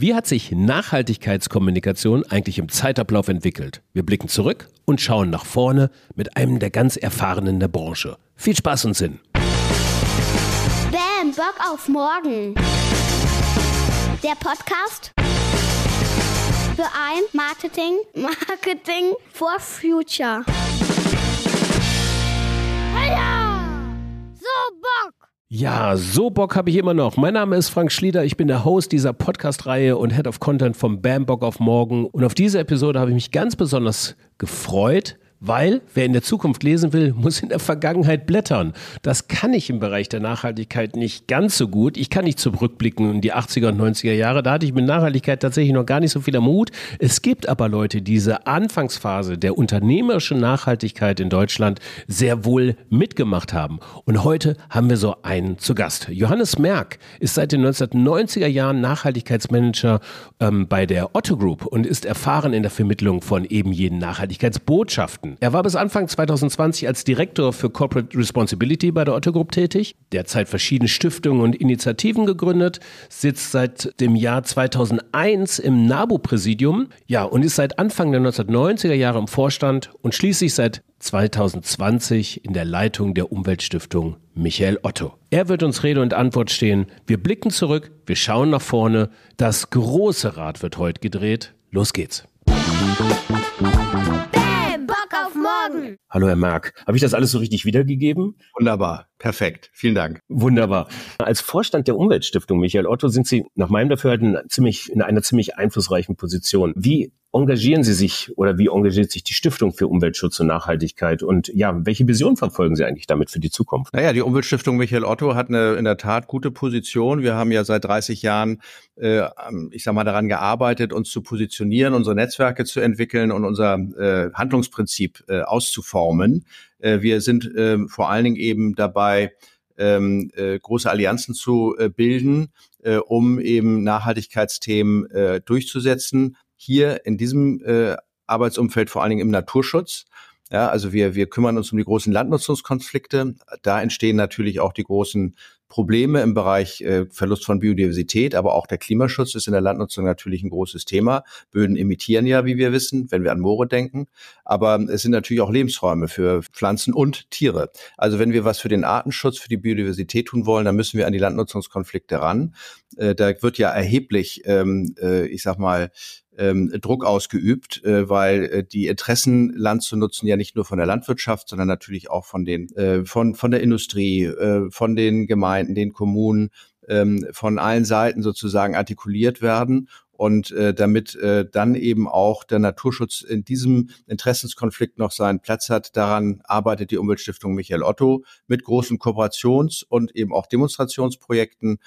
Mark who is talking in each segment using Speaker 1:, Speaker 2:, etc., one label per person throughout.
Speaker 1: Wie hat sich Nachhaltigkeitskommunikation eigentlich im Zeitablauf entwickelt? Wir blicken zurück und schauen nach vorne mit einem der ganz Erfahrenen der Branche. Viel Spaß und Sinn.
Speaker 2: Bam, Bock auf morgen. Der Podcast für ein Marketing, Marketing for Future.
Speaker 3: Heya! So!
Speaker 1: Ja, so Bock habe ich immer noch. Mein Name ist Frank Schlieder, ich bin der Host dieser Podcast-Reihe und Head of Content vom Bam Bock auf Morgen. Und auf diese Episode habe ich mich ganz besonders gefreut, weil wer in der Zukunft lesen will, muss in der Vergangenheit blättern. Das kann ich im Bereich der Nachhaltigkeit nicht ganz so gut. Ich kann nicht zurückblicken in die 80er und 90er Jahre. Da hatte ich mit Nachhaltigkeit tatsächlich noch gar nicht so viel Mut. Es gibt aber Leute, die diese Anfangsphase der unternehmerischen Nachhaltigkeit in Deutschland sehr wohl mitgemacht haben. Und heute haben wir so einen zu Gast. Johannes Merck ist seit den 1990er Jahren Nachhaltigkeitsmanager ähm, bei der Otto Group und ist erfahren in der Vermittlung von eben jenen Nachhaltigkeitsbotschaften. Monaten. Er war bis Anfang 2020 als Direktor für Corporate Responsibility bei der Otto Group tätig, derzeit verschiedene Stiftungen und Initiativen gegründet, sitzt seit dem Jahr 2001 im NABU-Präsidium, ja, und ist seit Anfang der 1990er Jahre im Vorstand und schließlich seit 2020 in der Leitung der Umweltstiftung Michael Otto. Er wird uns Rede und Antwort stehen. Wir blicken zurück, wir schauen nach vorne. Das große Rad wird heute gedreht. Los geht's.
Speaker 2: morgen.
Speaker 1: Hallo, Herr Merck. Habe ich das alles so richtig wiedergegeben?
Speaker 4: Wunderbar. Perfekt. Vielen Dank.
Speaker 1: Wunderbar. Als Vorstand der Umweltstiftung, Michael Otto, sind Sie nach meinem Dafürhalten ziemlich, in einer ziemlich einflussreichen Position. Wie engagieren Sie sich oder wie engagiert sich die Stiftung für Umweltschutz und Nachhaltigkeit? Und ja, welche Vision verfolgen Sie eigentlich damit für die Zukunft?
Speaker 4: Naja, die Umweltstiftung Michael Otto hat eine in der Tat gute Position. Wir haben ja seit 30 Jahren, äh, ich sag mal, daran gearbeitet, uns zu positionieren, unsere Netzwerke zu entwickeln und unser äh, Handlungsprinzip äh, auszuformen. Äh, wir sind äh, vor allen Dingen eben dabei, ähm, äh, große Allianzen zu äh, bilden, äh, um eben Nachhaltigkeitsthemen äh, durchzusetzen. Hier in diesem äh, Arbeitsumfeld vor allen Dingen im Naturschutz. Ja, also wir, wir kümmern uns um die großen Landnutzungskonflikte. Da entstehen natürlich auch die großen Probleme im Bereich äh, Verlust von Biodiversität, aber auch der Klimaschutz ist in der Landnutzung natürlich ein großes Thema. Böden emittieren ja, wie wir wissen, wenn wir an Moore denken. Aber es sind natürlich auch Lebensräume für Pflanzen und Tiere. Also wenn wir was für den Artenschutz, für die Biodiversität tun wollen, dann müssen wir an die Landnutzungskonflikte ran. Äh, da wird ja erheblich, ähm, äh, ich sag mal, ähm, Druck ausgeübt, äh, weil äh, die Interessen, Land zu nutzen, ja nicht nur von der Landwirtschaft, sondern natürlich auch von den äh, von von der Industrie, äh, von den Gemeinden, den Kommunen, ähm, von allen Seiten sozusagen artikuliert werden und äh, damit äh, dann eben auch der Naturschutz in diesem Interessenskonflikt noch seinen Platz hat. Daran arbeitet die Umweltstiftung Michael Otto mit großen Kooperations- und eben auch Demonstrationsprojekten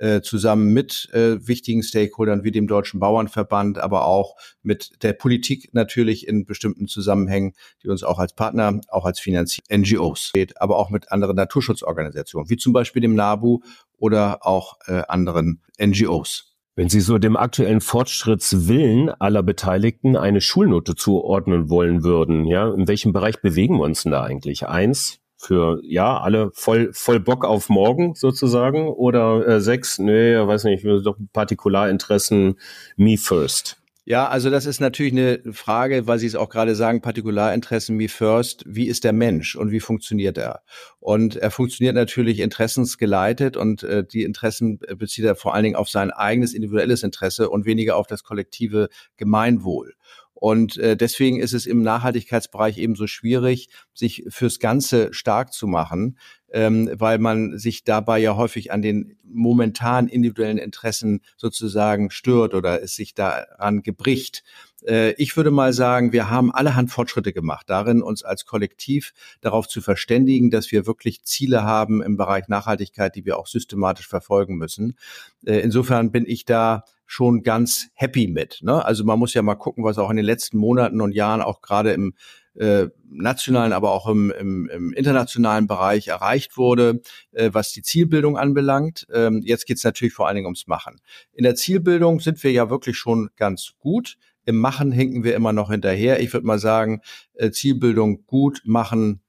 Speaker 4: äh, zusammen mit äh, wichtigen Stakeholdern wie dem Deutschen Bauernverband, aber auch mit der Politik natürlich in bestimmten Zusammenhängen, die uns auch als Partner, auch als Finanzier NGOs aber auch mit anderen Naturschutzorganisationen, wie zum Beispiel dem NABU oder auch äh, anderen NGOs.
Speaker 1: Wenn Sie so dem aktuellen Fortschrittswillen aller Beteiligten eine Schulnote zuordnen wollen würden, ja, in welchem Bereich bewegen wir uns denn da eigentlich? Eins, für ja alle voll voll Bock auf morgen sozusagen oder äh, sechs nee weiß nicht doch Partikularinteressen me first
Speaker 4: ja, also das ist natürlich eine Frage, weil Sie es auch gerade sagen, Partikularinteressen me first. Wie ist der Mensch und wie funktioniert er? Und er funktioniert natürlich interessensgeleitet und äh, die Interessen bezieht er vor allen Dingen auf sein eigenes individuelles Interesse und weniger auf das kollektive Gemeinwohl. Und äh, deswegen ist es im Nachhaltigkeitsbereich eben so schwierig, sich fürs Ganze stark zu machen, ähm, weil man sich dabei ja häufig an den momentan individuellen Interessen sozusagen stört oder es sich daran gebricht. Äh, ich würde mal sagen, wir haben allerhand Fortschritte gemacht, darin uns als Kollektiv darauf zu verständigen, dass wir wirklich Ziele haben im Bereich Nachhaltigkeit, die wir auch systematisch verfolgen müssen. Äh, insofern bin ich da schon ganz happy mit. Ne? Also man muss ja mal gucken, was auch in den letzten Monaten und Jahren auch gerade im äh, nationalen, aber auch im, im, im internationalen Bereich erreicht wurde, was die Zielbildung anbelangt. Ähm, jetzt geht es natürlich vor allen Dingen ums Machen. In der Zielbildung sind wir ja wirklich schon ganz gut. Im Machen hinken wir immer noch hinterher. Ich würde mal sagen, äh, Zielbildung gut, machen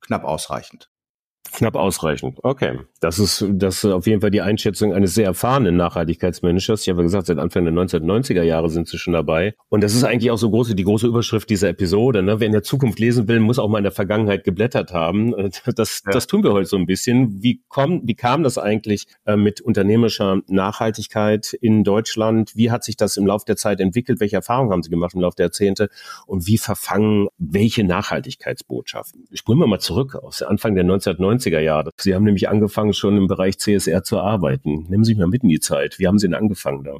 Speaker 4: knapp ausreichend.
Speaker 1: Knapp ausreichend, okay. Das ist, das ist auf jeden Fall die Einschätzung eines sehr erfahrenen Nachhaltigkeitsmanagers. Ich habe gesagt, seit Anfang der 1990er Jahre sind sie schon dabei. Und das ist eigentlich auch so große, die große Überschrift dieser Episode. Ne? Wer in der Zukunft lesen will, muss auch mal in der Vergangenheit geblättert haben. Das, ja. das tun wir heute so ein bisschen. Wie, kommt, wie kam das eigentlich äh, mit unternehmerischer Nachhaltigkeit in Deutschland? Wie hat sich das im Laufe der Zeit entwickelt? Welche Erfahrungen haben Sie gemacht im Laufe der Jahrzehnte? Und wie verfangen welche Nachhaltigkeitsbotschaften? Spulen wir mal zurück aus Anfang der 1990er Jahre. Sie haben nämlich angefangen, angefangen, schon im Bereich CSR zu arbeiten. Nehmen Sie mich mal mit in die Zeit. Wie haben Sie denn angefangen da?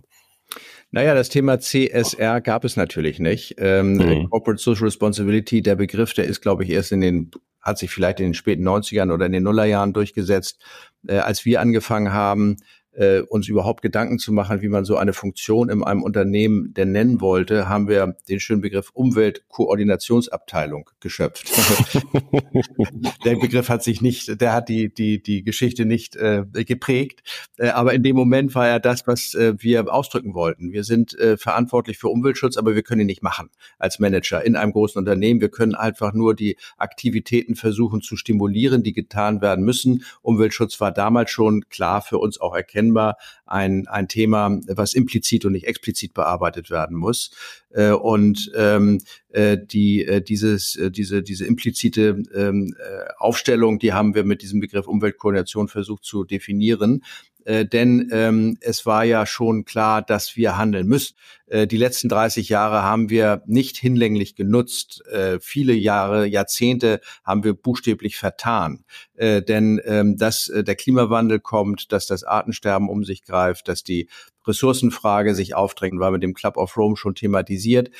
Speaker 4: Naja, das Thema CSR gab es natürlich nicht. Ähm, mhm. Corporate Social Responsibility, der Begriff, der ist, glaube ich, erst in den, hat sich vielleicht in den späten 90ern oder in den Nullerjahren durchgesetzt. Äh, als wir angefangen haben, äh, uns überhaupt Gedanken zu machen, wie man so eine Funktion in einem Unternehmen denn nennen wollte, haben wir den schönen Begriff Umweltkoordinationsabteilung geschöpft. der Begriff hat sich nicht, der hat die die die Geschichte nicht äh, geprägt, äh, aber in dem Moment war er das, was äh, wir ausdrücken wollten. Wir sind äh, verantwortlich für Umweltschutz, aber wir können ihn nicht machen als Manager in einem großen Unternehmen. Wir können einfach nur die Aktivitäten versuchen zu stimulieren, die getan werden müssen. Umweltschutz war damals schon klar für uns auch erkennbar erkennbar ein, ein Thema, was implizit und nicht explizit bearbeitet werden muss. Äh, und ähm, äh, die, äh, dieses, äh, diese, diese implizite ähm, äh, Aufstellung, die haben wir mit diesem Begriff Umweltkoordination versucht zu definieren. Äh, denn ähm, es war ja schon klar, dass wir handeln müssen. Äh, die letzten 30 Jahre haben wir nicht hinlänglich genutzt. Äh, viele Jahre, Jahrzehnte haben wir buchstäblich vertan. Äh, denn ähm, dass äh, der Klimawandel kommt, dass das Artensterben um sich greift, dass die Ressourcenfrage sich aufdrängt, war mit dem Club of Rome schon thematisiert.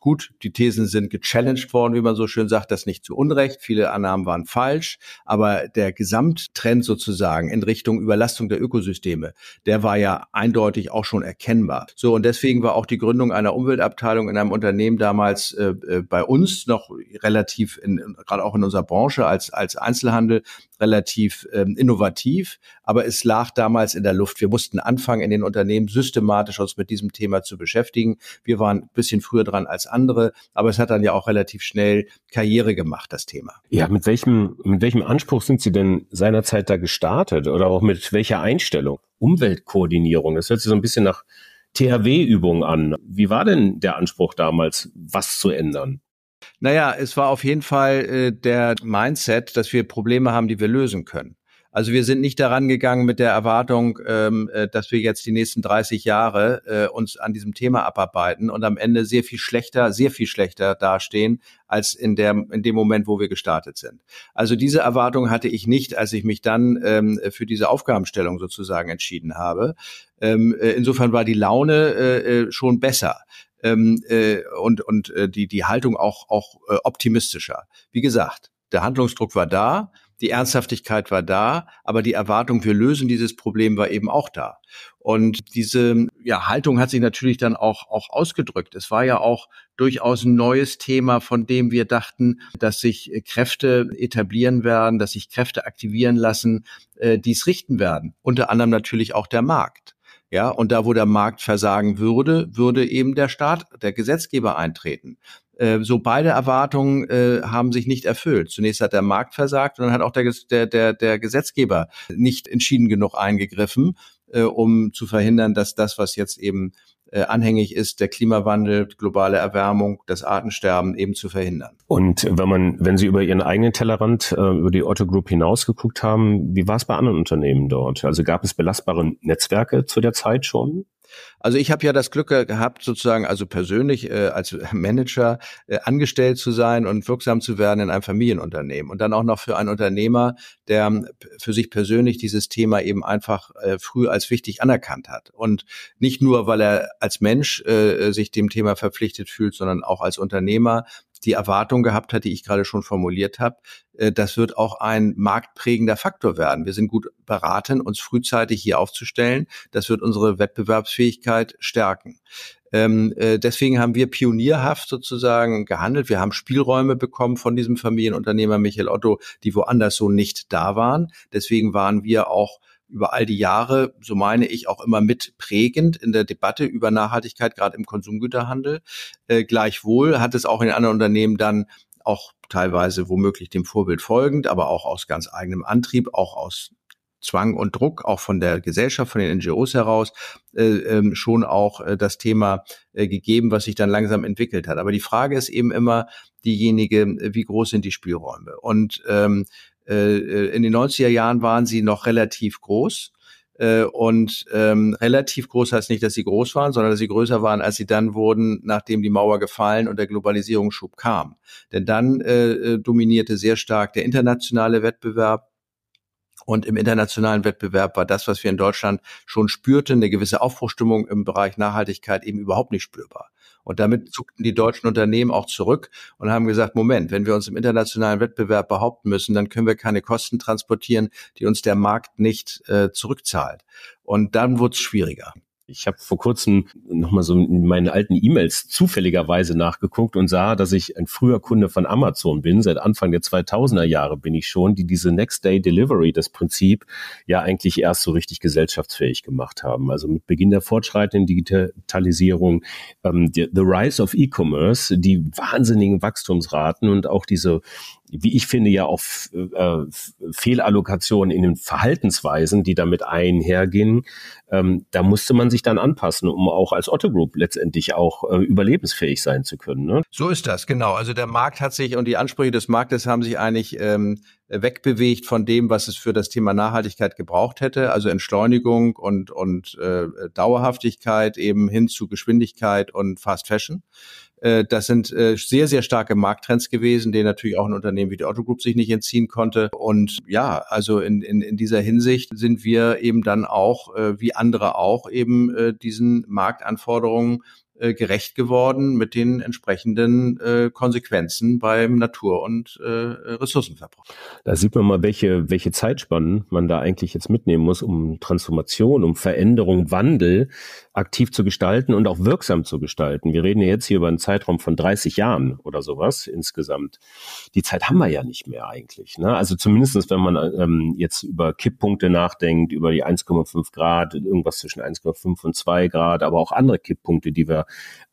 Speaker 4: Gut, die Thesen sind gechallenged worden, wie man so schön sagt, das nicht zu Unrecht. Viele Annahmen waren falsch, aber der Gesamttrend sozusagen in Richtung Überlastung der Ökosysteme, der war ja eindeutig auch schon erkennbar. So, und deswegen war auch die Gründung einer Umweltabteilung in einem Unternehmen damals äh, äh bei uns noch relativ, in, gerade auch in unserer Branche als, als Einzelhandel, relativ ähm, innovativ, aber es lag damals in der Luft. Wir mussten anfangen, in den Unternehmen systematisch uns mit diesem Thema zu beschäftigen. Wir waren ein bisschen früher dran als andere, aber es hat dann ja auch relativ schnell Karriere gemacht, das Thema.
Speaker 1: Ja, mit welchem, mit welchem Anspruch sind Sie denn seinerzeit da gestartet oder auch mit welcher Einstellung? Umweltkoordinierung, das hört sich so ein bisschen nach THW-Übung an. Wie war denn der Anspruch damals, was zu ändern?
Speaker 4: Naja, es war auf jeden Fall äh, der Mindset, dass wir Probleme haben, die wir lösen können. Also wir sind nicht daran gegangen mit der Erwartung, ähm, äh, dass wir jetzt die nächsten 30 Jahre äh, uns an diesem Thema abarbeiten und am Ende sehr viel schlechter, sehr viel schlechter dastehen als in der in dem Moment, wo wir gestartet sind. Also diese Erwartung hatte ich nicht, als ich mich dann ähm, für diese Aufgabenstellung sozusagen entschieden habe. Ähm, äh, insofern war die Laune äh, äh schon besser ähm, äh, und, und äh, die, die Haltung auch, auch äh, optimistischer. Wie gesagt, der Handlungsdruck war da, die Ernsthaftigkeit war da, aber die Erwartung, wir lösen dieses Problem, war eben auch da. Und diese ja, Haltung hat sich natürlich dann auch, auch ausgedrückt. Es war ja auch durchaus ein neues Thema, von dem wir dachten, dass sich Kräfte etablieren werden, dass sich Kräfte aktivieren lassen, äh, die es richten werden. Unter anderem natürlich auch der Markt. Ja, und da, wo der Markt versagen würde, würde eben der Staat, der Gesetzgeber eintreten. Äh, so beide Erwartungen äh, haben sich nicht erfüllt. Zunächst hat der Markt versagt und dann hat auch der, der, der, der Gesetzgeber nicht entschieden genug eingegriffen, äh, um zu verhindern, dass das, was jetzt eben äh, anhängig ist, der Klimawandel, globale Erwärmung, das Artensterben eben zu verhindern.
Speaker 1: Und wenn man, wenn Sie über Ihren eigenen Tellerrand, äh, über die Otto Group hinausgeguckt haben, wie war es bei anderen Unternehmen dort? Also gab es belastbare Netzwerke zu der Zeit schon?
Speaker 4: Also ich habe ja das Glück gehabt, sozusagen, also persönlich äh, als Manager äh, angestellt zu sein und wirksam zu werden in einem Familienunternehmen und dann auch noch für einen Unternehmer, der ähm, für sich persönlich dieses Thema eben einfach äh, früh als wichtig anerkannt hat. Und nicht nur, weil er als Mensch äh, sich dem Thema verpflichtet fühlt, sondern auch als Unternehmer die Erwartung gehabt hat, die ich gerade schon formuliert habe, äh, das wird auch ein marktprägender Faktor werden. Wir sind gut beraten, uns frühzeitig hier aufzustellen. Das wird unsere Wettbewerbsfähigkeit stärken. Ähm, äh, deswegen haben wir pionierhaft sozusagen gehandelt. Wir haben Spielräume bekommen von diesem Familienunternehmer Michael Otto, die woanders so nicht da waren. Deswegen waren wir auch über all die Jahre, so meine ich, auch immer mit prägend in der Debatte über Nachhaltigkeit, gerade im Konsumgüterhandel. Äh, gleichwohl hat es auch in anderen Unternehmen dann auch teilweise womöglich dem Vorbild folgend, aber auch aus ganz eigenem Antrieb, auch aus Zwang und Druck auch von der Gesellschaft, von den NGOs heraus äh, ähm, schon auch äh, das Thema äh, gegeben, was sich dann langsam entwickelt hat. Aber die Frage ist eben immer diejenige, wie groß sind die Spielräume? Und ähm, äh, in den 90er Jahren waren sie noch relativ groß. Äh, und ähm, relativ groß heißt nicht, dass sie groß waren, sondern dass sie größer waren, als sie dann wurden, nachdem die Mauer gefallen und der Globalisierungsschub kam. Denn dann äh, äh dominierte sehr stark der internationale Wettbewerb und im internationalen Wettbewerb war das, was wir in Deutschland schon spürten, eine gewisse Aufbruchstimmung im Bereich Nachhaltigkeit eben überhaupt nicht spürbar. Und damit zuckten die deutschen Unternehmen auch zurück und haben gesagt, Moment, wenn wir uns im internationalen Wettbewerb behaupten müssen, dann können wir keine Kosten transportieren, die uns der Markt nicht äh, zurückzahlt. Und dann wurde es schwieriger.
Speaker 1: Ich habe vor kurzem nochmal so in meinen alten E-Mails zufälligerweise nachgeguckt und sah, dass ich ein früher Kunde von Amazon bin. Seit Anfang der 2000er Jahre bin ich schon, die diese Next Day Delivery, das Prinzip, ja eigentlich erst so richtig gesellschaftsfähig gemacht haben. Also mit Beginn der fortschreitenden Digitalisierung, ähm, the, the Rise of E-Commerce, die wahnsinnigen Wachstumsraten und auch diese wie ich finde, ja auch äh, Fehlallokationen in den Verhaltensweisen, die damit einhergehen. Ähm, da musste man sich dann anpassen, um auch als Otto Group letztendlich auch äh, überlebensfähig sein zu können. Ne?
Speaker 4: So ist das, genau. Also der Markt hat sich und die Ansprüche des Marktes haben sich eigentlich ähm, wegbewegt von dem, was es für das Thema Nachhaltigkeit gebraucht hätte, also Entschleunigung und, und äh, Dauerhaftigkeit eben hin zu Geschwindigkeit und Fast Fashion. Äh, das sind äh, sehr, sehr starke Markttrends gewesen, denen natürlich auch ein Unternehmen wie die Otto Group sich nicht entziehen konnte. Und ja, also in, in, in dieser Hinsicht sind wir eben dann auch, äh, wie andere auch, eben diesen Marktanforderungen äh, gerecht geworden mit den entsprechenden äh, Konsequenzen beim Natur- und äh, Ressourcenverbrauch.
Speaker 1: Da sieht man mal, welche, welche Zeitspannen man da eigentlich jetzt mitnehmen muss, um Transformation, um Veränderung, Wandel aktiv zu gestalten und auch wirksam zu gestalten. Wir reden ja jetzt hier über einen Zeitraum von 30 Jahren oder sowas insgesamt. Die Zeit haben wir ja nicht mehr eigentlich. Ne? Also zumindestens, wenn man ähm, jetzt über Kipppunkte nachdenkt, über die 1,5 Grad, irgendwas zwischen 1,5 und 2 Grad, aber auch andere Kipppunkte, die wir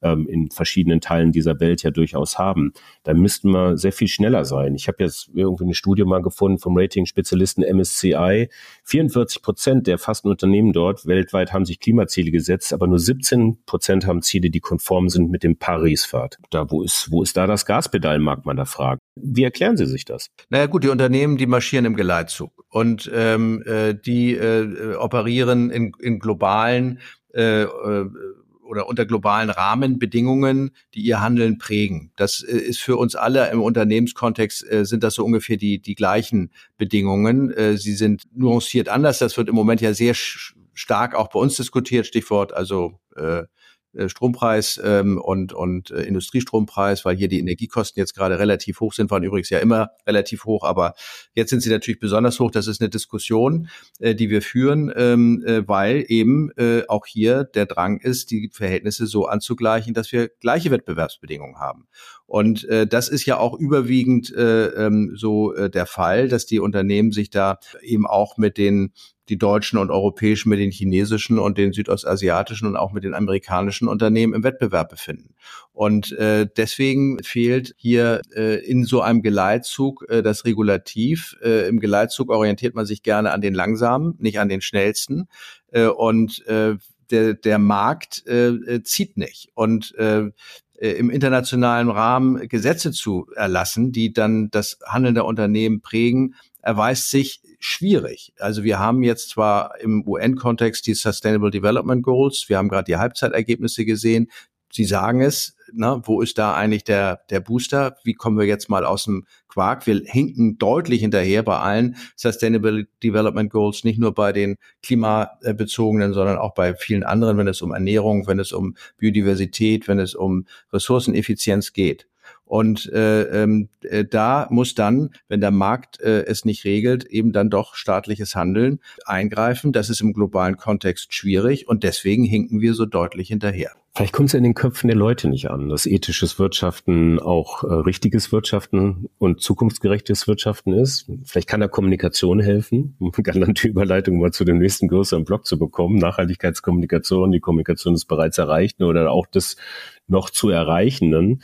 Speaker 1: ähm, in verschiedenen Teilen dieser Welt ja durchaus haben. Da müssten wir sehr viel schneller sein. Ich habe jetzt irgendwie eine Studie mal gefunden vom Rating-Spezialisten MSCI. 44 Prozent der fasten Unternehmen dort weltweit haben sich Klimaziele gesetzt, aber nur 17 Prozent haben Ziele, die konform sind mit dem Paris-Pfad. Da, wo ist, wo ist da das Gaspedal, mag man da fragen. Wie erklären Sie sich das?
Speaker 4: Naja gut, die Unternehmen, die marschieren im Geleitzug und ähm, äh, die äh, operieren in, in globalen äh, äh, oder unter globalen Rahmenbedingungen, die ihr Handeln prägen. Das äh, ist für uns alle im Unternehmenskontext äh, sind das so ungefähr die die gleichen Bedingungen. Äh, sie sind nuanciert anders. Das wird im Moment ja sehr stark auch bei uns diskutiert. Stichwort also äh, Strompreis ähm, und, und äh, Industriestrompreis, weil hier die Energiekosten jetzt gerade relativ hoch sind, waren übrigens ja immer relativ hoch, aber jetzt sind sie natürlich besonders hoch. Das ist eine Diskussion, äh, die wir führen, ähm, äh, weil eben äh, auch hier der Drang ist, die Verhältnisse so anzugleichen, dass wir gleiche Wettbewerbsbedingungen haben. Und äh, das ist ja auch überwiegend äh, ähm, so äh, der Fall, dass die Unternehmen sich da eben auch mit den die deutschen und europäischen mit den chinesischen und den südostasiatischen und auch mit den amerikanischen Unternehmen im Wettbewerb befinden. Und äh, deswegen fehlt hier äh, in so einem Geleitzug äh, das Regulativ. Äh, Im Geleitzug orientiert man sich gerne an den langsamen, nicht an den schnellsten. Äh, und äh, der, der Markt äh, äh zieht nicht. Und äh, im internationalen Rahmen Gesetze zu erlassen, die dann das Handeln der Unternehmen prägen, erweist sich schwierig. Also wir haben jetzt zwar im UN-Kontext die Sustainable Development Goals, wir haben gerade die Halbzeitergebnisse gesehen. Sie sagen es, ne, wo ist da eigentlich der, der Booster? Wie kommen wir jetzt mal aus dem Quark? Wir hinken deutlich hinterher bei allen Sustainable Development Goals, nicht nur bei den klimabezogenen, sondern auch bei vielen anderen, wenn es um Ernährung, wenn es um Biodiversität, wenn es um Ressourceneffizienz geht. Und äh, ähm, äh, da muss dann, wenn der Markt äh, es nicht regelt, eben dann doch staatliches Handeln eingreifen. Das ist im globalen Kontext schwierig und deswegen hinken wir so deutlich hinterher.
Speaker 1: Vielleicht kommt es in den Köpfen der Leute nicht an, dass ethisches Wirtschaften auch äh, richtiges Wirtschaften und zukunftsgerechtes Wirtschaften ist. Vielleicht kann da Kommunikation helfen, um eine galante Überleitung mal zu dem nächsten größeren Block zu bekommen. Nachhaltigkeitskommunikation, die Kommunikation des bereits Erreichten oder auch des noch zu Erreichenden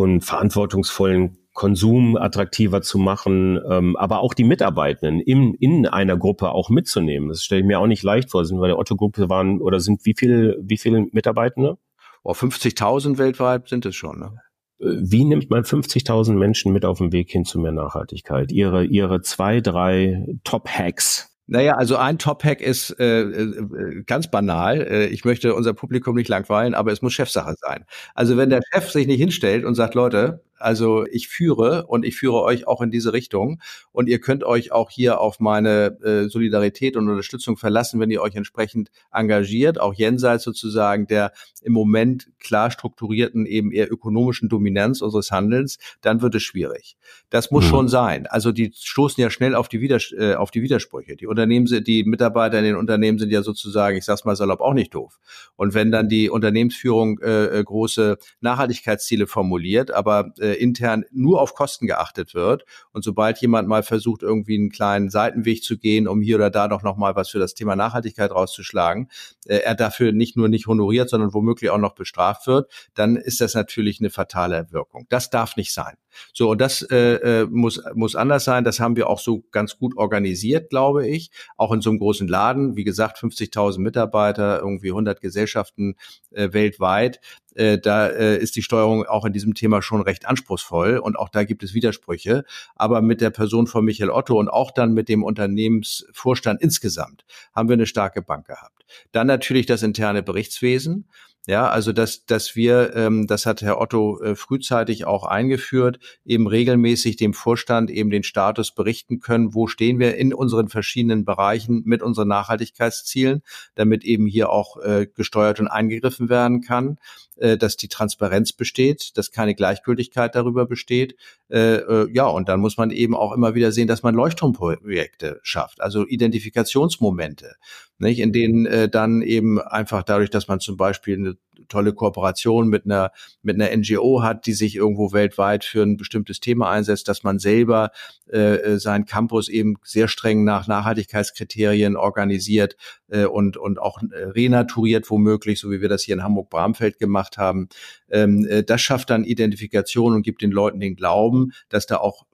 Speaker 1: und verantwortungsvollen Konsum attraktiver zu machen, ähm, aber auch die Mitarbeitenden in, in einer Gruppe auch mitzunehmen. Das stelle ich mir auch nicht leicht vor. Sind bei der Otto-Gruppe waren oder sind wie viele, wie viele Mitarbeitende?
Speaker 4: Oh, 50.000 weltweit sind es schon. Ne?
Speaker 1: Äh, wie nimmt man 50.000 Menschen mit auf den Weg hin zu mehr Nachhaltigkeit? Ihre, ihre zwei, drei Top-Hacks,
Speaker 4: naja, also ein Top-Hack ist äh, äh, ganz banal. Äh, ich möchte unser Publikum nicht langweilen, aber es muss Chefsache sein. Also wenn der Chef sich nicht hinstellt und sagt, Leute, also ich führe und ich führe euch auch in diese Richtung und ihr könnt euch auch hier auf meine äh, Solidarität und Unterstützung verlassen, wenn ihr euch entsprechend engagiert, auch jenseits sozusagen der im Moment klar strukturierten eben eher ökonomischen Dominanz unseres Handelns, dann wird es schwierig. Das muss mhm. schon sein. Also die stoßen ja schnell auf die, Widers äh, auf die Widersprüche. Die Unternehmen, die Mitarbeiter in den Unternehmen sind ja sozusagen, ich sag's mal salopp, auch nicht doof. Und wenn dann die Unternehmensführung äh, äh große Nachhaltigkeitsziele formuliert, aber äh, intern nur auf Kosten geachtet wird und sobald jemand mal versucht, irgendwie einen kleinen Seitenweg zu gehen, um hier oder da doch noch mal was für das Thema Nachhaltigkeit rauszuschlagen, äh, er dafür nicht nur nicht honoriert, sondern womöglich auch noch bestraft wird, dann ist das natürlich eine fatale Wirkung. Das darf nicht sein. So, und das äh, äh, muss, muss anders sein. Das haben wir auch so ganz gut organisiert, glaube ich. Auch in so einem großen Laden. Wie gesagt, 50.000 Mitarbeiter, irgendwie 100 Gesellschaften äh, weltweit. Äh, da äh, ist die Steuerung auch in diesem Thema schon recht anspruchsvoll und auch da gibt es Widersprüche. Aber mit der Person von Michael Otto und auch dann mit dem Unternehmensvorstand insgesamt haben wir eine starke Bank gehabt. Dann natürlich das interne Berichtswesen. Ja, also dass, dass wir, ähm, das hat Herr Otto äh, frühzeitig auch eingeführt, eben regelmäßig dem Vorstand eben den Status berichten können, wo stehen wir in unseren verschiedenen Bereichen mit unseren Nachhaltigkeitszielen, damit eben hier auch äh, gesteuert und eingegriffen werden kann dass die Transparenz besteht, dass keine Gleichgültigkeit darüber besteht. Äh, äh, ja, und dann muss man eben auch immer wieder sehen, dass man Leuchtturmprojekte schafft, also Identifikationsmomente, nicht, in denen äh, dann eben einfach dadurch, dass man zum Beispiel eine tolle Kooperation mit einer, mit einer NGO hat, die sich irgendwo weltweit für ein bestimmtes Thema einsetzt, dass man selber äh, äh seinen Campus eben sehr streng nach Nachhaltigkeitskriterien organisiert äh, und, und auch äh, renaturiert womöglich, so wie wir das hier in Hamburg-Bramfeld gemacht haben. Ähm, äh, das schafft dann Identifikation und gibt den Leuten den Glauben, dass da auch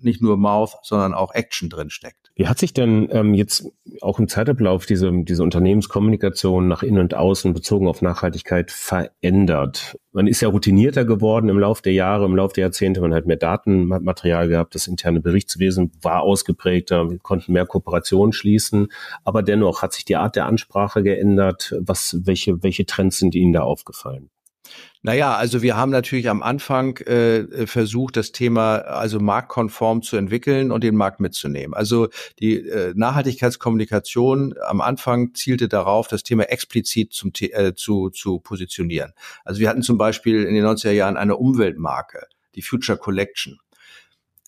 Speaker 4: nicht nur Mouth, sondern auch Action drin steckt.
Speaker 1: Wie hat sich denn ähm, jetzt auch im Zeitablauf diese, diese Unternehmenskommunikation nach innen und außen bezogen auf Nachhaltigkeit verändert? Man ist ja routinierter geworden im Laufe der Jahre, im Laufe der Jahrzehnte. Man hat mehr Datenmaterial gehabt, das interne Berichtswesen war ausgeprägter, wir konnten mehr Kooperationen schließen. Aber dennoch hat sich die Art der Ansprache geändert. Was, welche, welche Trends sind Ihnen da aufgefallen?
Speaker 4: Naja, also wir haben natürlich am Anfang äh, versucht, das Thema also marktkonform zu entwickeln und den Markt mitzunehmen. Also die äh, Nachhaltigkeitskommunikation am Anfang zielte darauf, das Thema explizit zum, äh, zu, zu positionieren. Also wir hatten zum Beispiel in den 90er Jahren eine Umweltmarke, die Future Collection.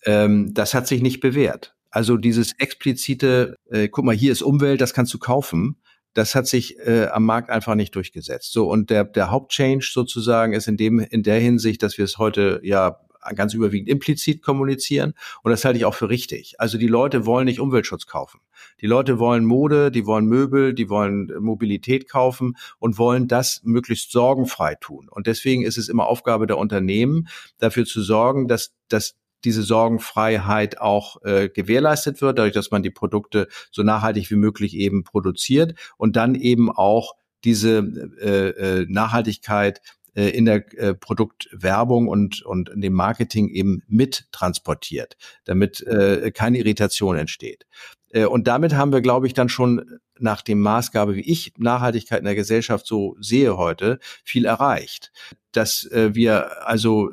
Speaker 4: Ähm, das hat sich nicht bewährt. Also dieses explizite, äh, guck mal, hier ist Umwelt, das kannst du kaufen das hat sich äh, am Markt einfach nicht durchgesetzt. So und der der Hauptchange sozusagen ist in dem in der Hinsicht, dass wir es heute ja ganz überwiegend implizit kommunizieren und das halte ich auch für richtig. Also die Leute wollen nicht Umweltschutz kaufen. Die Leute wollen Mode, die wollen Möbel, die wollen Mobilität kaufen und wollen das möglichst sorgenfrei tun. Und deswegen ist es immer Aufgabe der Unternehmen, dafür zu sorgen, dass, dass diese Sorgenfreiheit auch äh, gewährleistet wird, dadurch, dass man die Produkte so nachhaltig wie möglich eben produziert und dann eben auch diese äh, äh, Nachhaltigkeit äh, in der äh, Produktwerbung und, und in dem Marketing eben mit transportiert, damit äh, keine Irritation entsteht. Äh, und damit haben wir, glaube ich, dann schon nach dem Maßgabe, wie ich Nachhaltigkeit in der Gesellschaft so sehe heute, viel erreicht. Dass äh, wir also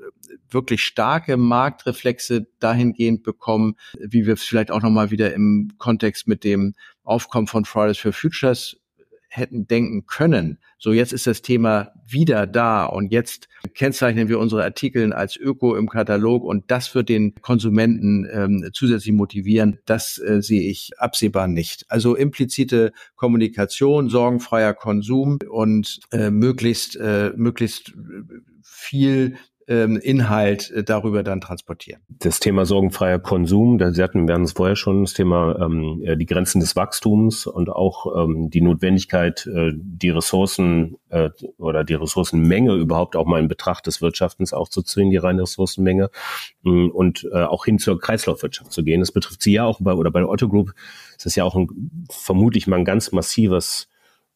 Speaker 4: wirklich starke Marktreflexe dahingehend bekommen, wie wir es vielleicht auch nochmal wieder im Kontext mit dem Aufkommen von Fridays for Futures hätten denken können. So, jetzt ist das Thema wieder da und jetzt kennzeichnen wir unsere Artikel als Öko im Katalog und das wird den Konsumenten ähm, zusätzlich motivieren. Das äh, sehe ich absehbar nicht. Also implizite Kommunikation, sorgenfreier Konsum und äh, möglichst, äh, möglichst viel ähm, Inhalt äh, darüber dann transportieren.
Speaker 1: Das Thema sorgenfreier Konsum, da Sie hatten, wir hatten es vorher schon, das Thema ähm, die Grenzen des Wachstums und auch ähm, die Notwendigkeit, äh, die Ressourcen äh, oder die Ressourcenmenge überhaupt auch mal in Betracht des Wirtschaftens aufzuziehen, die reine Ressourcenmenge mh, und äh, auch hin zur Kreislaufwirtschaft zu gehen. Das betrifft Sie ja auch bei, oder bei der Otto Group, das ist ja auch ein, vermutlich mal ein ganz massives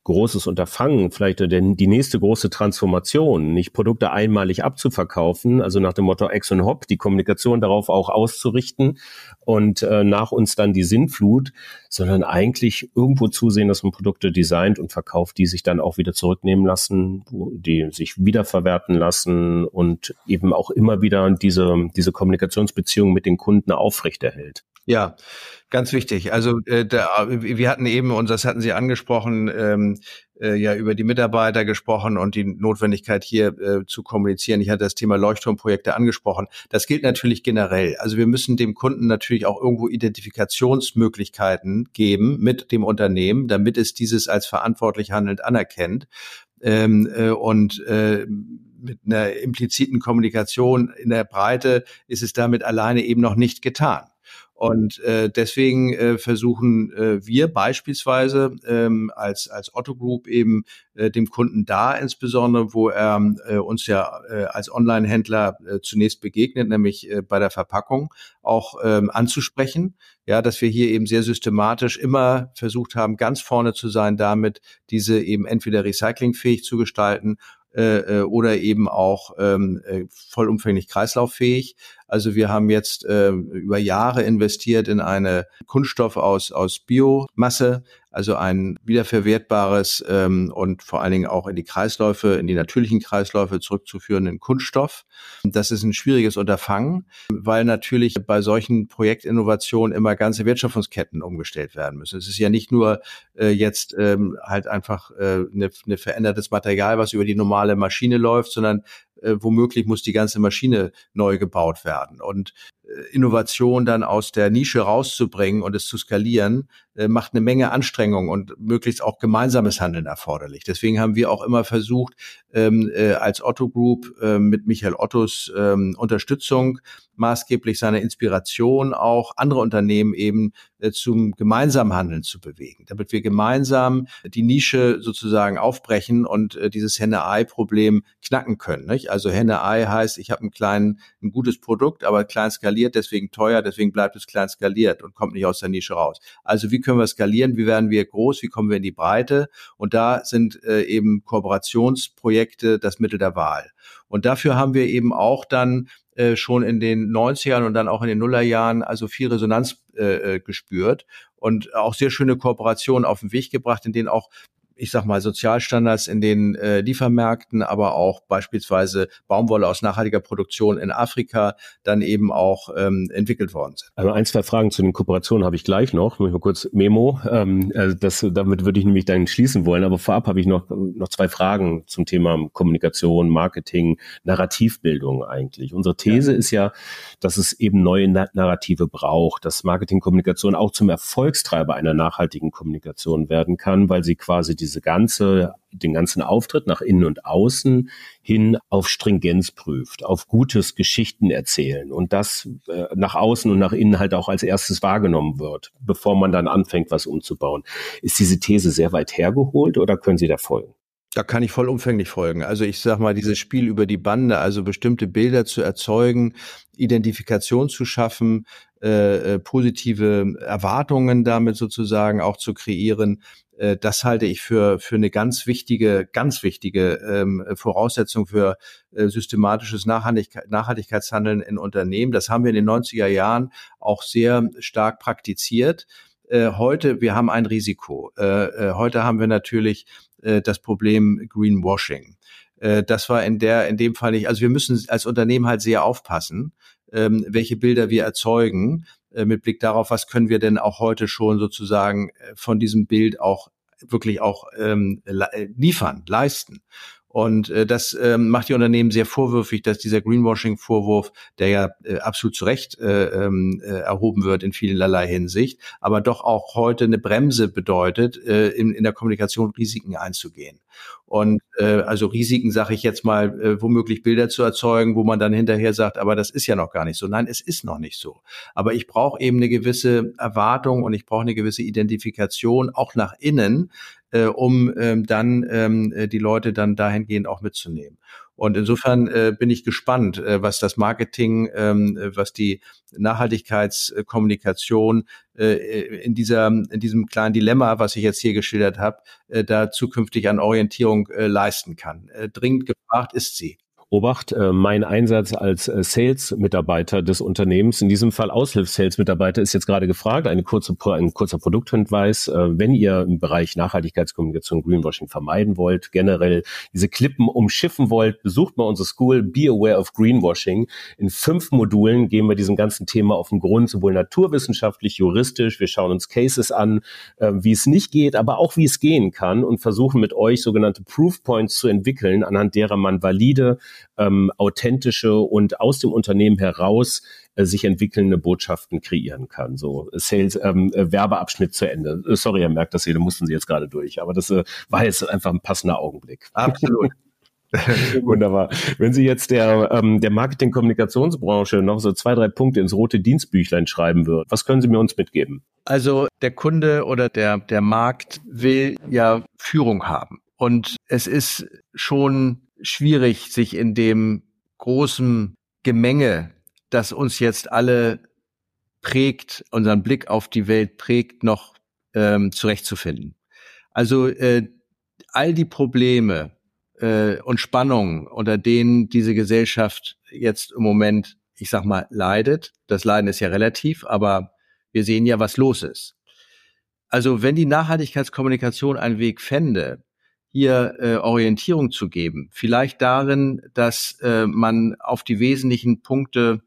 Speaker 1: großes Unterfangen, vielleicht denn die nächste große Transformation, nicht Produkte einmalig abzuverkaufen, also nach dem Motto Ex und Hop, die Kommunikation darauf auch auszurichten und äh, nach uns dann die Sinnflut, sondern eigentlich irgendwo zusehen, dass man Produkte designt und verkauft, die sich dann auch wieder zurücknehmen lassen, die sich wiederverwerten lassen und eben auch immer wieder diese, diese Kommunikationsbeziehung mit den Kunden aufrechterhält.
Speaker 4: Ja, ganz wichtig. Also äh, da, wir hatten eben, und das hatten Sie angesprochen, ähm, äh, ja über die Mitarbeiter gesprochen und die Notwendigkeit hier äh, zu kommunizieren. Ich hatte das Thema Leuchtturmprojekte angesprochen. Das gilt natürlich generell. Also wir müssen dem Kunden natürlich auch irgendwo Identifikationsmöglichkeiten geben mit dem Unternehmen, damit es dieses als verantwortlich handelnd anerkennt. Ähm, äh, und äh, mit einer impliziten Kommunikation in der Breite ist es damit alleine eben noch nicht getan. Und äh, deswegen äh, versuchen äh, wir beispielsweise ähm, als, als Otto Group eben äh, dem Kunden da insbesondere, wo er äh, uns ja äh, als Online-Händler äh, zunächst begegnet, nämlich äh, bei der Verpackung, auch ähm, anzusprechen. Ja, dass wir hier eben sehr systematisch immer versucht haben, ganz vorne zu sein, damit diese eben entweder recyclingfähig zu gestalten äh, äh, oder eben auch ähm, äh, vollumfänglich kreislauffähig. Also wir haben jetzt äh, über Jahre investiert in eine Kunststoff aus, aus Biomasse, also ein wiederverwertbares ähm, und vor allen Dingen auch in die Kreisläufe, in die natürlichen Kreisläufe zurückzuführenden Kunststoff. Das ist ein schwieriges Unterfangen, weil natürlich bei solchen Projektinnovationen immer ganze Wertschöpfungsketten umgestellt werden müssen. Es ist ja nicht nur äh, jetzt ähm, halt einfach äh, eine, eine verändertes Material, was über die normale Maschine läuft, sondern äh, womöglich muss die ganze Maschine neu gebaut werden. Und Innovation dann aus der Nische rauszubringen und es zu skalieren, äh, macht eine Menge Anstrengung und möglichst auch gemeinsames Handeln erforderlich. Deswegen haben wir auch immer versucht, ähm, äh, als Otto Group äh, mit Michael Ottos ähm, Unterstützung maßgeblich seine Inspiration auch andere Unternehmen eben äh, zum gemeinsamen Handeln zu bewegen, damit wir gemeinsam die Nische sozusagen aufbrechen und äh, dieses Henne-Ei-Problem knacken können. Nicht? Also Henne-Ei heißt, ich habe ein klein, ein gutes Produkt, aber klein deswegen teuer, deswegen bleibt es klein skaliert und kommt nicht aus der Nische raus. Also wie können wir skalieren? Wie werden wir groß? Wie kommen wir in die Breite? Und da sind äh, eben Kooperationsprojekte das Mittel der Wahl. Und dafür haben wir eben auch dann äh, schon in den 90ern und dann auch in den Nullerjahren also viel Resonanz äh, äh, gespürt und auch sehr schöne Kooperationen auf den Weg gebracht, in denen auch ich sag mal, Sozialstandards in den äh, Liefermärkten, aber auch beispielsweise Baumwolle aus nachhaltiger Produktion in Afrika dann eben auch ähm, entwickelt worden sind.
Speaker 1: Also ein, zwei Fragen zu den Kooperationen habe ich gleich noch. Muss ich mal kurz Memo. Ähm, also das, damit würde ich nämlich dann schließen wollen. Aber vorab habe ich noch, noch zwei Fragen zum Thema Kommunikation, Marketing, Narrativbildung eigentlich. Unsere These ja. ist ja, dass es eben neue Narrative braucht, dass Marketingkommunikation auch zum Erfolgstreiber einer nachhaltigen Kommunikation werden kann, weil sie quasi diese diese ganze, den ganzen Auftritt nach innen und außen hin auf Stringenz prüft, auf gutes Geschichten erzählen und das äh, nach außen und nach innen halt auch als erstes wahrgenommen wird, bevor man dann anfängt, was umzubauen. Ist diese These sehr weit hergeholt oder können Sie da folgen?
Speaker 4: Da kann ich vollumfänglich folgen. Also ich sag mal, dieses Spiel über die Bande, also bestimmte Bilder zu erzeugen, Identifikation zu schaffen, äh, äh positive Erwartungen damit sozusagen auch zu kreieren, äh, das halte ich für, für eine ganz wichtige, ganz wichtige ähm, Voraussetzung für äh, systematisches Nachhaltigkeit, Nachhaltigkeitshandeln in Unternehmen. Das haben wir in den 90er Jahren auch sehr stark praktiziert. Äh, heute, wir haben ein Risiko. Äh, äh heute haben wir natürlich äh, das Problem Greenwashing. Das war in der, in dem Fall nicht. Also wir müssen als Unternehmen halt sehr aufpassen, ähm, welche Bilder wir erzeugen, mit Blick darauf, was können wir denn auch heute schon sozusagen äh, von diesem Bild auch wirklich auch ähm, äh, liefern, leisten. Und äh, das ähm, macht die Unternehmen sehr vorwürfig, dass dieser Greenwashing-Vorwurf, der ja äh, absolut zu Recht äh, ähm, äh, erhoben wird in vielerlei Hinsicht, aber doch auch heute eine Bremse bedeutet, äh, in, in der Kommunikation Risiken einzugehen. Und äh, also Risiken, sage ich jetzt mal, äh, womöglich Bilder zu erzeugen, wo man dann hinterher sagt, aber das ist ja noch gar nicht so. Nein, es ist noch nicht so. Aber ich brauche eben eine gewisse Erwartung und ich brauche eine gewisse Identifikation auch nach innen, äh, um ähm, dann ähm, äh, die Leute dann dahingehend auch mitzunehmen. Und insofern äh, bin ich gespannt, äh, was das Marketing, ähm, äh, was die Nachhaltigkeitskommunikation äh, in dieser in diesem kleinen Dilemma, was ich jetzt hier geschildert habe, äh, da zukünftig an Orientierung äh, leisten kann. Äh, dringend gefragt ist sie.
Speaker 1: Obacht, äh, mein Einsatz als äh, Sales-Mitarbeiter des Unternehmens, in diesem Fall Aushilfs-Sales-Mitarbeiter, ist jetzt gerade gefragt. Eine kurze, ein kurzer Produkthinweis. Äh, wenn ihr im Bereich Nachhaltigkeitskommunikation Greenwashing vermeiden wollt, generell diese Klippen umschiffen wollt, besucht mal unsere School Be Aware of Greenwashing. In fünf Modulen gehen wir diesem ganzen Thema auf den Grund, sowohl naturwissenschaftlich, juristisch. Wir schauen uns Cases an, wie es nicht geht, aber auch wie es gehen kann und versuchen mit euch sogenannte Proof Points zu entwickeln, anhand derer man valide ähm, authentische und aus dem Unternehmen heraus äh, sich entwickelnde Botschaften kreieren kann. So Sales ähm, äh, Werbeabschnitt zu Ende. Äh, sorry, ihr merkt das hier, da mussten Sie jetzt gerade durch, aber das äh, war jetzt einfach ein passender Augenblick.
Speaker 4: Absolut.
Speaker 1: Wunderbar. Wenn Sie jetzt der, ähm, der Marketing-Kommunikationsbranche noch so zwei, drei Punkte ins rote Dienstbüchlein schreiben würden, was können Sie mir uns mitgeben?
Speaker 4: Also der Kunde oder der, der Markt will ja Führung haben. Und es ist schon schwierig, sich in dem großen Gemenge, das uns jetzt alle prägt, unseren Blick auf die Welt prägt, noch ähm, zurechtzufinden. Also äh, all die Probleme äh, und Spannungen, unter denen diese Gesellschaft jetzt im Moment, ich sag mal, leidet, das Leiden ist ja relativ, aber wir sehen ja, was los ist. Also wenn die Nachhaltigkeitskommunikation einen Weg fände, hier äh, Orientierung zu geben. Vielleicht darin, dass äh, man auf die wesentlichen Punkte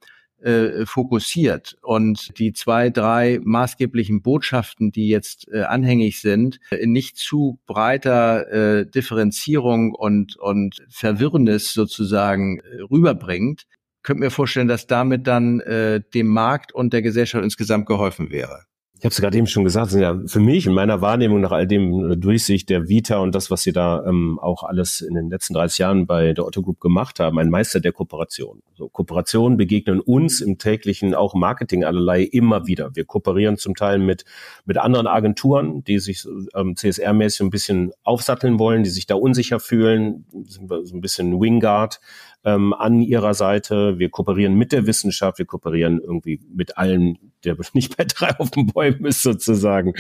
Speaker 4: äh, fokussiert und die zwei, drei maßgeblichen Botschaften, die jetzt äh, anhängig sind, in nicht zu breiter äh, Differenzierung und, und Verwirrnis sozusagen äh, rüberbringt, könnte mir vorstellen, dass damit dann äh, dem Markt und der Gesellschaft insgesamt geholfen wäre
Speaker 1: ich habe es gerade eben schon gesagt, sind ja für mich in meiner Wahrnehmung nach all dem Durchsicht der Vita und das, was sie da ähm, auch alles in den letzten 30 Jahren bei der Otto Group gemacht haben, ein Meister der Kooperation. So, Kooperationen begegnen uns im täglichen, auch Marketing allerlei immer wieder. Wir kooperieren zum Teil mit, mit anderen Agenturen, die sich ähm, CSR-mäßig ein bisschen aufsatteln wollen, die sich da unsicher fühlen, so ein bisschen Wingard ähm, an ihrer Seite. Wir kooperieren mit der Wissenschaft, wir kooperieren irgendwie mit allen, der nicht bei drei auf den Bäumen ist sozusagen.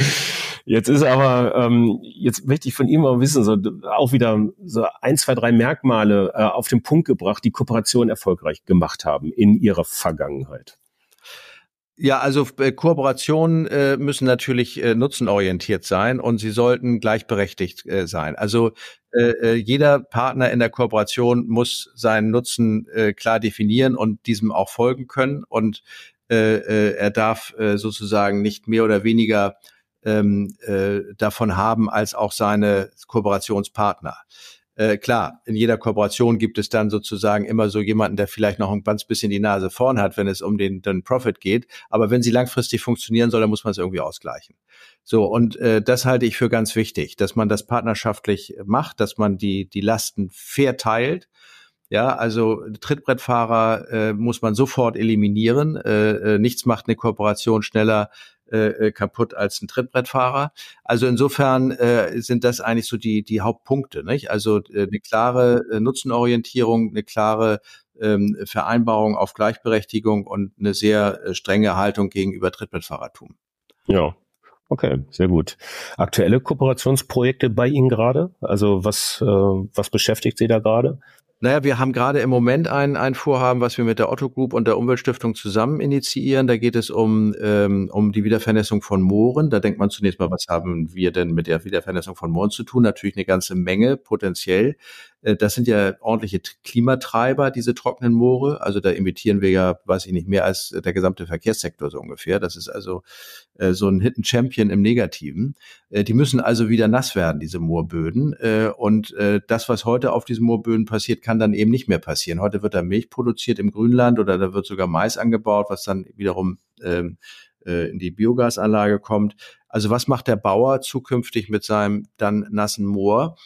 Speaker 1: Jetzt ist aber, ähm, jetzt möchte ich von ihm mal wissen, so auch wieder so ein, zwei, drei Merkmale äh, auf den Punkt gebracht, die Kooperation erfolgreich gemacht haben in ihrer Vergangenheit.
Speaker 4: Ja, also äh, Kooperationen äh, müssen natürlich äh, nutzenorientiert sein und sie sollten gleichberechtigt äh, sein. Also äh, äh, jeder Partner in der Kooperation muss seinen Nutzen äh, klar definieren und diesem auch folgen können und äh, äh, er darf äh, sozusagen nicht mehr oder weniger ähm, äh, davon haben als auch seine Kooperationspartner. Äh, klar, in jeder Kooperation gibt es dann sozusagen immer so jemanden, der vielleicht noch ein ganz bisschen die Nase vorn hat, wenn es um den, den Profit geht. Aber wenn sie langfristig funktionieren soll, dann muss man es irgendwie ausgleichen. So, und äh, das halte ich für ganz wichtig, dass man das partnerschaftlich macht, dass man die, die Lasten fair teilt. Ja, also Trittbrettfahrer äh, muss man sofort eliminieren. Äh, äh, nichts macht eine Kooperation schneller äh, äh, kaputt als ein Trittbrettfahrer. Also insofern äh, sind das eigentlich so die, die Hauptpunkte. Nicht? Also äh, eine klare äh, Nutzenorientierung, eine klare ähm, Vereinbarung auf Gleichberechtigung und eine sehr äh, strenge Haltung gegenüber Trittbrettfahrertum.
Speaker 1: Ja, Okay, sehr gut. Aktuelle Kooperationsprojekte bei Ihnen gerade? Also was, äh, was beschäftigt Sie da gerade?
Speaker 4: Naja, wir haben gerade im Moment ein, ein Vorhaben, was wir mit der Otto Group und der Umweltstiftung zusammen initiieren. Da geht es um, ähm, um die Wiedervernässung von Mooren. Da denkt man zunächst mal, was haben wir denn mit der Wiedervernässung von Mooren zu tun? Natürlich eine ganze Menge potenziell. Äh, das sind ja ordentliche Klimatreiber, diese trockenen Moore. Also da emittieren wir ja, weiß ich nicht, mehr als der gesamte Verkehrssektor so ungefähr. Das ist also äh, so ein Hidden Champion im Negativen. Äh, die müssen also wieder nass werden, diese Moorböden. Äh, und äh, das, was heute auf diesen Moorböden passiert, kann dann eben nicht mehr passieren. Heute wird da Milch produziert im Grünland oder da wird sogar Mais angebaut, was dann wiederum ähm, äh, in die Biogasanlage kommt. Also was macht der Bauer zukünftig mit seinem dann nassen Moor?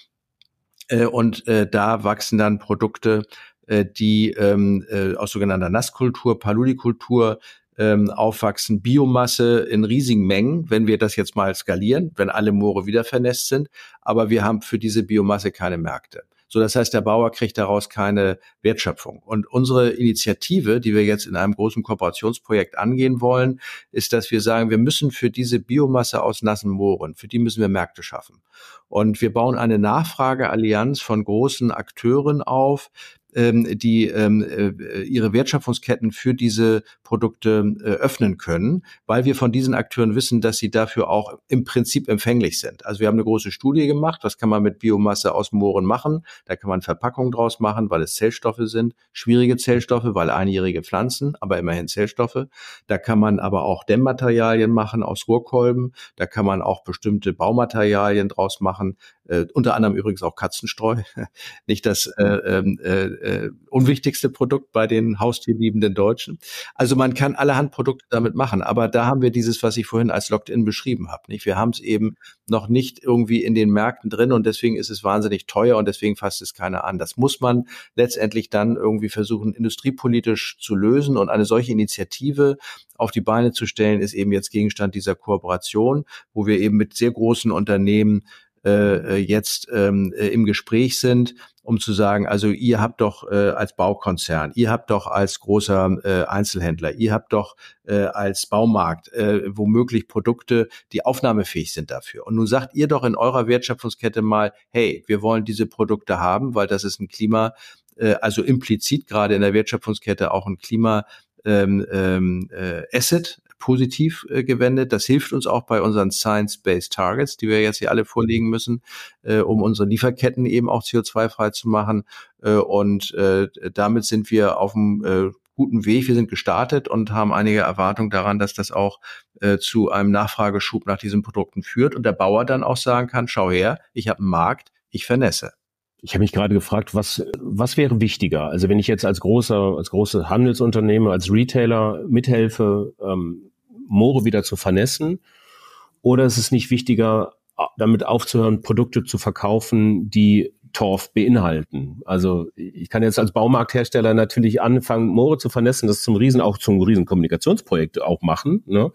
Speaker 4: Äh, und äh, da wachsen dann Produkte, äh, die ähm, äh, aus sogenannter Nasskultur, Paludikultur ähm, aufwachsen, Biomasse in riesigen Mengen, wenn wir das jetzt mal skalieren, wenn alle Moore wieder vernässt sind. Aber wir haben für diese Biomasse keine Märkte. So, das heißt, der Bauer kriegt daraus keine Wertschöpfung. Und unsere Initiative, die wir jetzt in einem großen Kooperationsprojekt angehen wollen, ist, dass wir sagen, wir müssen für diese Biomasse aus nassen Mooren, für die müssen wir Märkte schaffen. Und wir bauen eine Nachfrageallianz von großen Akteuren auf, ähm, die ähm, äh, ihre Wertschöpfungsketten für diese Produkte äh, öffnen können, weil wir von diesen Akteuren wissen, dass sie dafür auch im Prinzip empfänglich sind. Also wir haben eine große Studie gemacht, was kann man mit Biomasse aus Mooren machen? Da kann man Verpackungen draus machen, weil es Zellstoffe sind, schwierige Zellstoffe, weil einjährige Pflanzen, aber immerhin Zellstoffe. Da kann man aber auch Dämmmaterialien machen aus Rohrkolben, da kann man auch bestimmte Baumaterialien draus machen, äh, unter anderem übrigens auch Katzenstreu. Nicht das äh, ähm, äh, äh, unwichtigste Produkt bei den haustierliebenden Deutschen. Also man kann allerhand Produkte damit machen, aber da haben wir dieses, was ich vorhin als Locked-in beschrieben habe. Nicht? Wir haben es eben noch nicht irgendwie in den Märkten drin und deswegen ist es wahnsinnig teuer und deswegen fasst es keiner an. Das muss man letztendlich dann irgendwie versuchen, industriepolitisch zu lösen und eine solche Initiative auf die Beine zu stellen, ist eben jetzt Gegenstand dieser Kooperation, wo wir eben mit sehr großen Unternehmen äh, äh, jetzt ähm, äh, im Gespräch sind, um zu sagen, also ihr habt doch äh, als Baukonzern, ihr habt doch als großer äh, Einzelhändler, ihr habt doch äh, als Baumarkt äh, womöglich Produkte, die aufnahmefähig sind dafür. Und nun sagt ihr doch in eurer Wertschöpfungskette mal, hey, wir wollen diese Produkte haben, weil das ist ein Klima, äh, also implizit gerade in der Wertschöpfungskette auch ein Klima ähm, ähm, äh, Asset, positiv äh, gewendet. Das hilft uns auch bei unseren Science-Based Targets, die wir jetzt hier alle vorlegen müssen, äh, um unsere Lieferketten eben auch CO2-frei zu machen. Äh, und äh, damit sind wir auf einem äh, guten Weg. Wir sind gestartet und haben einige Erwartungen daran, dass das auch äh, zu einem Nachfrageschub nach diesen Produkten führt und der Bauer dann auch sagen kann, schau her, ich habe einen Markt, ich vernässe.
Speaker 1: Ich habe mich gerade gefragt, was, was wäre wichtiger? Also wenn ich jetzt als großer, als große Handelsunternehmer, als Retailer mithelfe, ähm, Moore wieder zu vernässen, oder ist es nicht wichtiger, damit aufzuhören, Produkte zu verkaufen, die Torf beinhalten. Also ich kann jetzt als Baumarkthersteller natürlich anfangen, Moore zu vernässen, das zum Riesen, auch zum riesen Kommunikationsprojekt auch machen. Ne?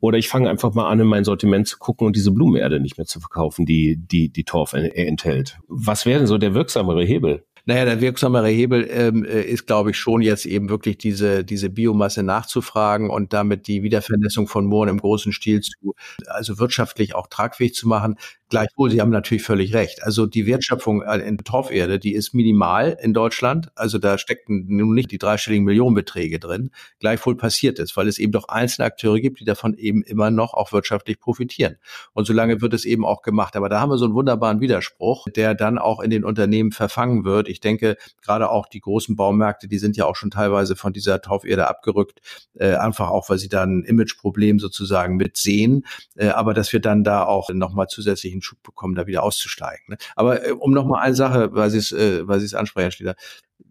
Speaker 1: Oder ich fange einfach mal an, in mein Sortiment zu gucken und diese Blumenerde nicht mehr zu verkaufen, die, die, die Torf enthält. Was wäre denn so der wirksamere Hebel?
Speaker 4: Naja, der wirksamere Hebel ähm, äh, ist, glaube ich, schon jetzt eben wirklich diese, diese Biomasse nachzufragen und damit die Wiedervernässung von Mooren im großen Stil zu, also wirtschaftlich auch tragfähig zu machen. Gleichwohl, Sie haben natürlich völlig recht. Also die Wertschöpfung äh, in Torferde, die ist minimal in Deutschland. Also da stecken nun nicht die dreistelligen Millionenbeträge drin. Gleichwohl passiert es, weil es eben doch einzelne Akteure gibt, die davon eben immer noch auch wirtschaftlich profitieren. Und solange wird es eben auch gemacht. Aber da haben wir so einen wunderbaren Widerspruch, der dann auch in den Unternehmen verfangen wird. Ich denke, gerade auch die großen Baumärkte, die sind ja auch schon teilweise von dieser Torferde abgerückt, äh, einfach auch, weil sie da ein Imageproblem sozusagen mit sehen. Äh, aber dass wir dann da auch nochmal zusätzlichen einen Schub bekommen, da wieder auszusteigen. Ne? Aber äh, um nochmal eine Sache, weil Sie es, äh, weil Sie es ansprechen, Herr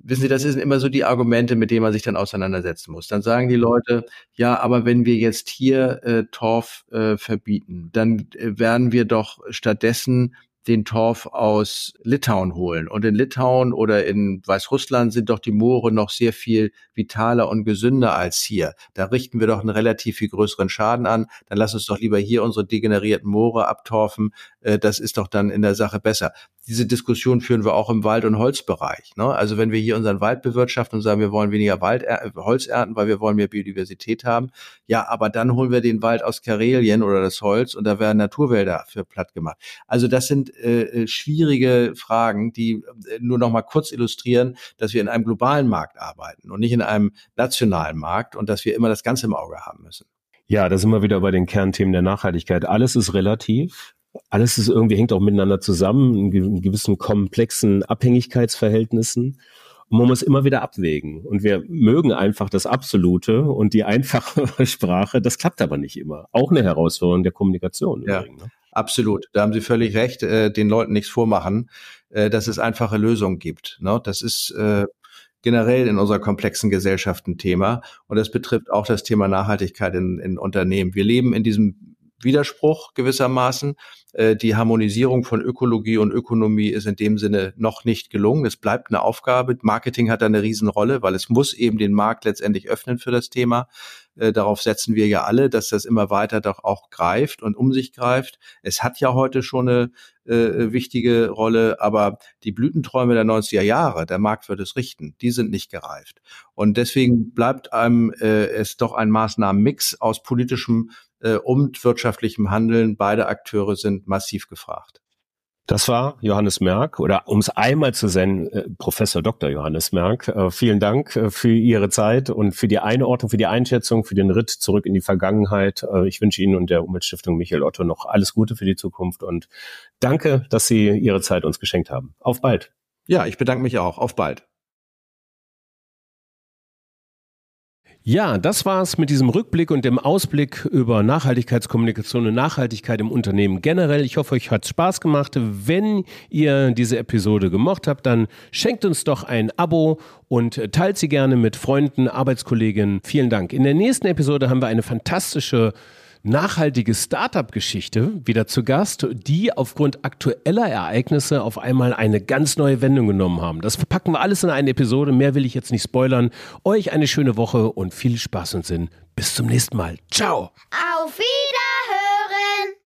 Speaker 4: wissen Sie, das sind immer so die Argumente, mit denen man sich dann auseinandersetzen muss. Dann sagen die Leute, ja, aber wenn wir jetzt hier äh, Torf äh, verbieten, dann äh, werden wir doch stattdessen den Torf aus Litauen holen. Und in Litauen oder in Weißrussland sind doch die Moore noch sehr viel vitaler und gesünder als hier. Da richten wir doch einen relativ viel größeren Schaden an. Dann lass uns doch lieber hier unsere degenerierten Moore abtorfen. Äh, das ist doch dann in der Sache besser diese Diskussion führen wir auch im Wald- und Holzbereich. Ne? Also wenn wir hier unseren Wald bewirtschaften und sagen, wir wollen weniger Wald, äh, Holz ernten, weil wir wollen mehr Biodiversität haben, ja, aber dann holen wir den Wald aus Karelien oder das Holz und da werden Naturwälder für platt gemacht. Also das sind äh, schwierige Fragen, die äh, nur noch mal kurz illustrieren, dass wir in einem globalen Markt arbeiten und nicht in einem nationalen Markt und dass wir immer das Ganze im Auge haben müssen.
Speaker 1: Ja, da sind wir wieder bei den Kernthemen der Nachhaltigkeit. Alles ist relativ. Alles ist irgendwie hängt auch miteinander zusammen, in gewissen komplexen Abhängigkeitsverhältnissen. Und man muss immer wieder abwägen. Und wir mögen einfach das Absolute und die einfache Sprache. Das klappt aber nicht immer. Auch eine Herausforderung der Kommunikation.
Speaker 4: Ja, übrigens, ne? absolut. Da haben Sie völlig recht. Äh, den Leuten nichts vormachen, äh, dass es einfache Lösungen gibt. Ne? Das ist äh, generell in unserer komplexen Gesellschaft ein Thema. Und das betrifft auch das Thema Nachhaltigkeit in, in Unternehmen. Wir leben in diesem Widerspruch gewissermaßen. Äh, die Harmonisierung von Ökologie und Ökonomie ist in dem Sinne noch nicht gelungen. Es bleibt eine Aufgabe. Marketing hat da eine Riesenrolle, weil es muss eben den Markt letztendlich öffnen für das Thema. Äh, darauf setzen wir ja alle, dass das immer weiter doch auch greift und um sich greift. Es hat ja heute schon eine äh, wichtige Rolle, aber die Blütenträume der 90er Jahre, der Markt wird es richten, die sind nicht gereift. Und deswegen bleibt einem äh, es doch ein Maßnahmenmix aus politischem äh, und wirtschaftlichem Handeln. Beide Akteure sind massiv gefragt.
Speaker 1: Das war Johannes Merck oder um es einmal zu senden, äh, Professor Dr. Johannes Merck. Äh, vielen Dank äh, für Ihre Zeit und für die Einordnung, für die Einschätzung, für den Ritt zurück in die Vergangenheit. Äh, ich wünsche Ihnen und der Umweltstiftung Michael Otto noch alles Gute für die Zukunft und danke, dass Sie Ihre Zeit uns geschenkt haben. Auf bald.
Speaker 4: Ja, ich bedanke mich auch. Auf bald.
Speaker 1: Ja, das war's mit diesem Rückblick und dem Ausblick über Nachhaltigkeitskommunikation und Nachhaltigkeit im Unternehmen generell. Ich hoffe, euch hat's Spaß gemacht. Wenn ihr diese Episode gemocht habt, dann schenkt uns doch ein Abo und teilt sie gerne mit Freunden, Arbeitskollegen. Vielen Dank. In der nächsten Episode haben wir eine fantastische nachhaltige Startup-Geschichte wieder zu Gast, die aufgrund aktueller Ereignisse auf einmal eine ganz neue Wendung genommen haben. Das verpacken wir alles in eine Episode. Mehr will ich jetzt nicht spoilern. Euch eine schöne Woche und viel Spaß und Sinn. Bis zum nächsten Mal. Ciao.
Speaker 2: Auf Wiedersehen.